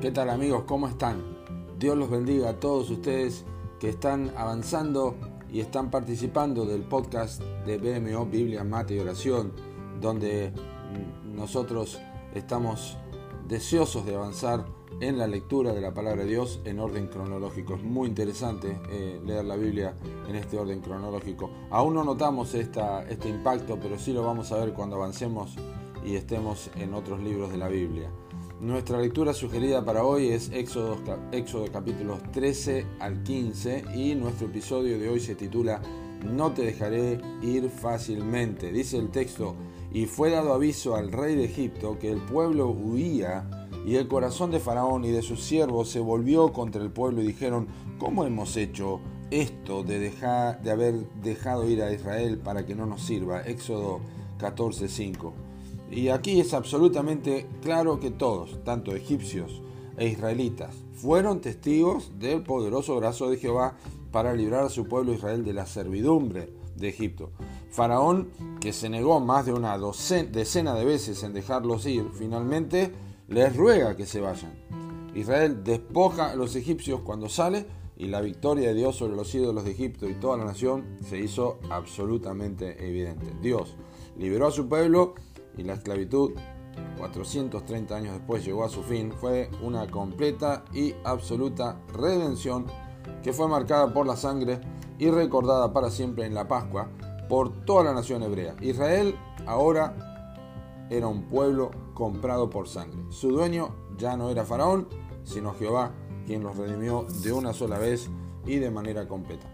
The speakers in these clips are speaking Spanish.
¿Qué tal amigos? ¿Cómo están? Dios los bendiga a todos ustedes que están avanzando y están participando del podcast de BMO Biblia, Mate y Oración, donde nosotros estamos deseosos de avanzar en la lectura de la palabra de Dios en orden cronológico. Es muy interesante eh, leer la Biblia en este orden cronológico. Aún no notamos esta, este impacto, pero sí lo vamos a ver cuando avancemos y estemos en otros libros de la Biblia. Nuestra lectura sugerida para hoy es Éxodo, capítulos 13 al 15 y nuestro episodio de hoy se titula No te dejaré ir fácilmente. Dice el texto, y fue dado aviso al rey de Egipto que el pueblo huía y el corazón de Faraón y de sus siervos se volvió contra el pueblo y dijeron, ¿cómo hemos hecho esto de, dejar, de haber dejado ir a Israel para que no nos sirva? Éxodo 14:5. Y aquí es absolutamente claro que todos, tanto egipcios e israelitas, fueron testigos del poderoso brazo de Jehová para librar a su pueblo Israel de la servidumbre de Egipto. Faraón, que se negó más de una decena de veces en dejarlos ir, finalmente les ruega que se vayan. Israel despoja a los egipcios cuando sale y la victoria de Dios sobre los ídolos de Egipto y toda la nación se hizo absolutamente evidente. Dios liberó a su pueblo y la esclavitud, 430 años después, llegó a su fin. Fue una completa y absoluta redención que fue marcada por la sangre y recordada para siempre en la Pascua por toda la nación hebrea. Israel ahora era un pueblo comprado por sangre. Su dueño ya no era Faraón, sino Jehová, quien los redimió de una sola vez y de manera completa.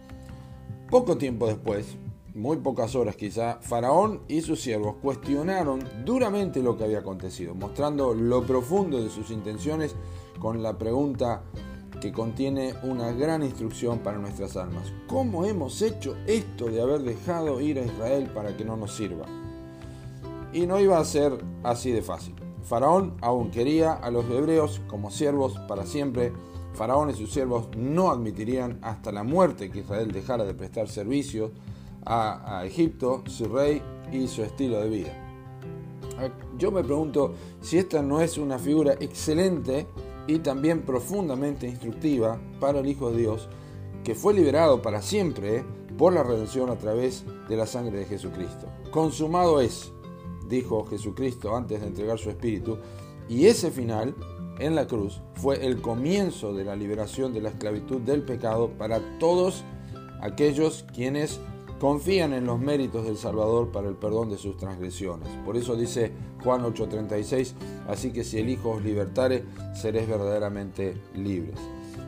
Poco tiempo después, muy pocas horas quizá, Faraón y sus siervos cuestionaron duramente lo que había acontecido, mostrando lo profundo de sus intenciones con la pregunta que contiene una gran instrucción para nuestras almas. ¿Cómo hemos hecho esto de haber dejado ir a Israel para que no nos sirva? Y no iba a ser así de fácil. Faraón aún quería a los hebreos como siervos para siempre. Faraón y sus siervos no admitirían hasta la muerte que Israel dejara de prestar servicio a, Egipto, su rey y su estilo de vida. Yo me pregunto si esta no es una figura excelente y también profundamente instructiva para el Hijo de Dios, que fue liberado para siempre por la redención a través de la sangre de Jesucristo. Consumado es, dijo Jesucristo antes de entregar su espíritu, y ese final en la cruz fue el comienzo de la liberación de la esclavitud del pecado para todos aquellos quienes confían en los méritos del Salvador para el perdón de sus transgresiones. Por eso dice Juan 8:36, así que si el Hijo os libertare, seréis verdaderamente libres.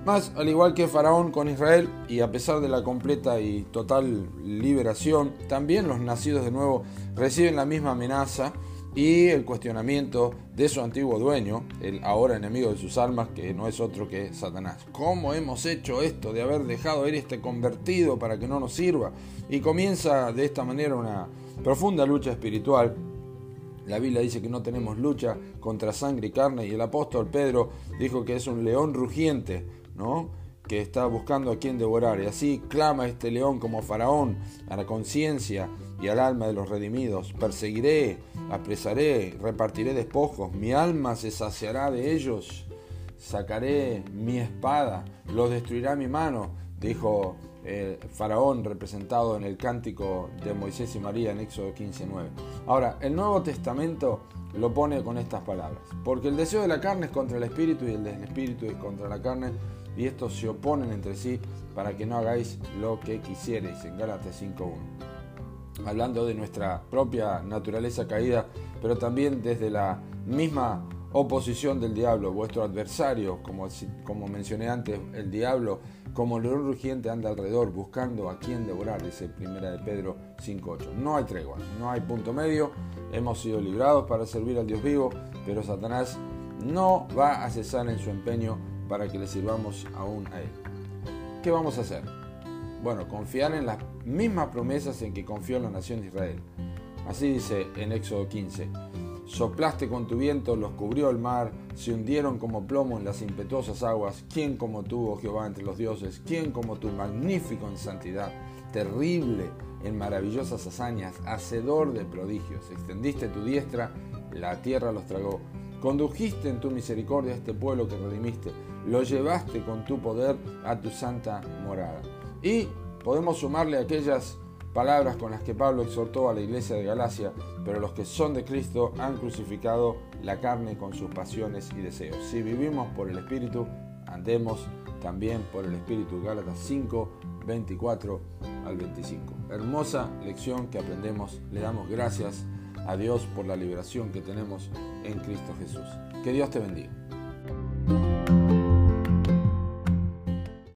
Más, al igual que Faraón con Israel, y a pesar de la completa y total liberación, también los nacidos de nuevo reciben la misma amenaza y el cuestionamiento de su antiguo dueño, el ahora enemigo de sus almas, que no es otro que Satanás. ¿Cómo hemos hecho esto de haber dejado ir este convertido para que no nos sirva? Y comienza de esta manera una profunda lucha espiritual. La Biblia dice que no tenemos lucha contra sangre y carne y el apóstol Pedro dijo que es un león rugiente, ¿no? Que está buscando a quien devorar. Y así clama este león como faraón a la conciencia y al alma de los redimidos. Perseguiré, apresaré, repartiré despojos. Mi alma se saciará de ellos. Sacaré mi espada, los destruirá mi mano, dijo el faraón representado en el cántico de Moisés y María en Éxodo 15.9. Ahora, el Nuevo Testamento lo pone con estas palabras. Porque el deseo de la carne es contra el espíritu y el del espíritu es contra la carne y estos se oponen entre sí para que no hagáis lo que quisierais en Gálatas 5.1. Hablando de nuestra propia naturaleza caída, pero también desde la misma oposición del diablo, vuestro adversario, como, como mencioné antes, el diablo, como león rugiente anda alrededor buscando a quien devorar, dice primera de Pedro 5.8. No hay tregua, no hay punto medio, hemos sido librados para servir al Dios vivo, pero Satanás no va a cesar en su empeño para que le sirvamos aún a Él. ¿Qué vamos a hacer? Bueno, confiar en las mismas promesas en que confió la nación de Israel. Así dice en Éxodo 15. Soplaste con tu viento, los cubrió el mar, se hundieron como plomo en las impetuosas aguas. ¿Quién como tú, oh Jehová, entre los dioses? ¿Quién como tú, magnífico en santidad, terrible en maravillosas hazañas, hacedor de prodigios? Extendiste tu diestra, la tierra los tragó Condujiste en tu misericordia a este pueblo que redimiste. Lo llevaste con tu poder a tu santa morada. Y podemos sumarle aquellas palabras con las que Pablo exhortó a la iglesia de Galacia, pero los que son de Cristo han crucificado la carne con sus pasiones y deseos. Si vivimos por el Espíritu, andemos también por el Espíritu. Gálatas 5, 24 al 25. Hermosa lección que aprendemos. Le damos gracias a Dios por la liberación que tenemos en Cristo Jesús. Que Dios te bendiga.